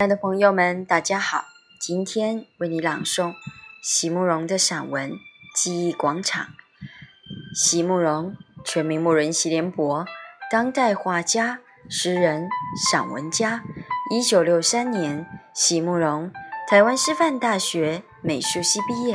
亲爱的朋友们，大家好！今天为你朗诵席慕容的散文《记忆广场》。席慕容，全名慕容席联博，当代画家、诗人、散文家。一九六三年，席慕容台湾师范大学美术系毕业。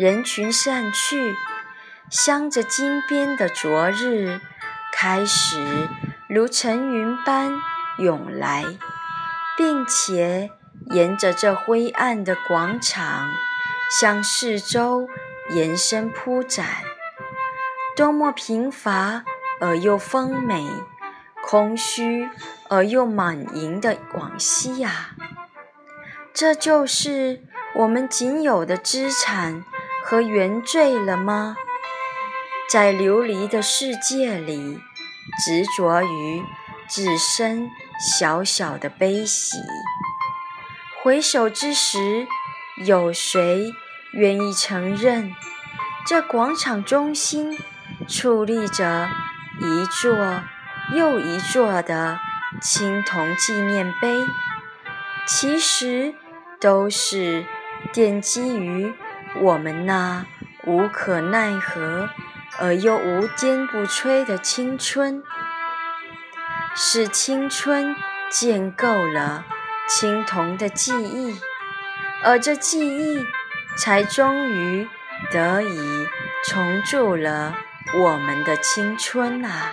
人群散去，镶着金边的昨日，开始如层云般涌来。并且沿着这灰暗的广场向四周延伸铺展，多么贫乏而又丰美，空虚而又满盈的广西呀！这就是我们仅有的资产和原罪了吗？在流离的世界里，执着于自身。小小的悲喜，回首之时，有谁愿意承认，这广场中心矗立着一座又一座的青铜纪念碑？其实都是奠基于我们那无可奈何而又无坚不摧的青春。是青春建构了青铜的记忆，而这记忆才终于得以重铸了我们的青春啊！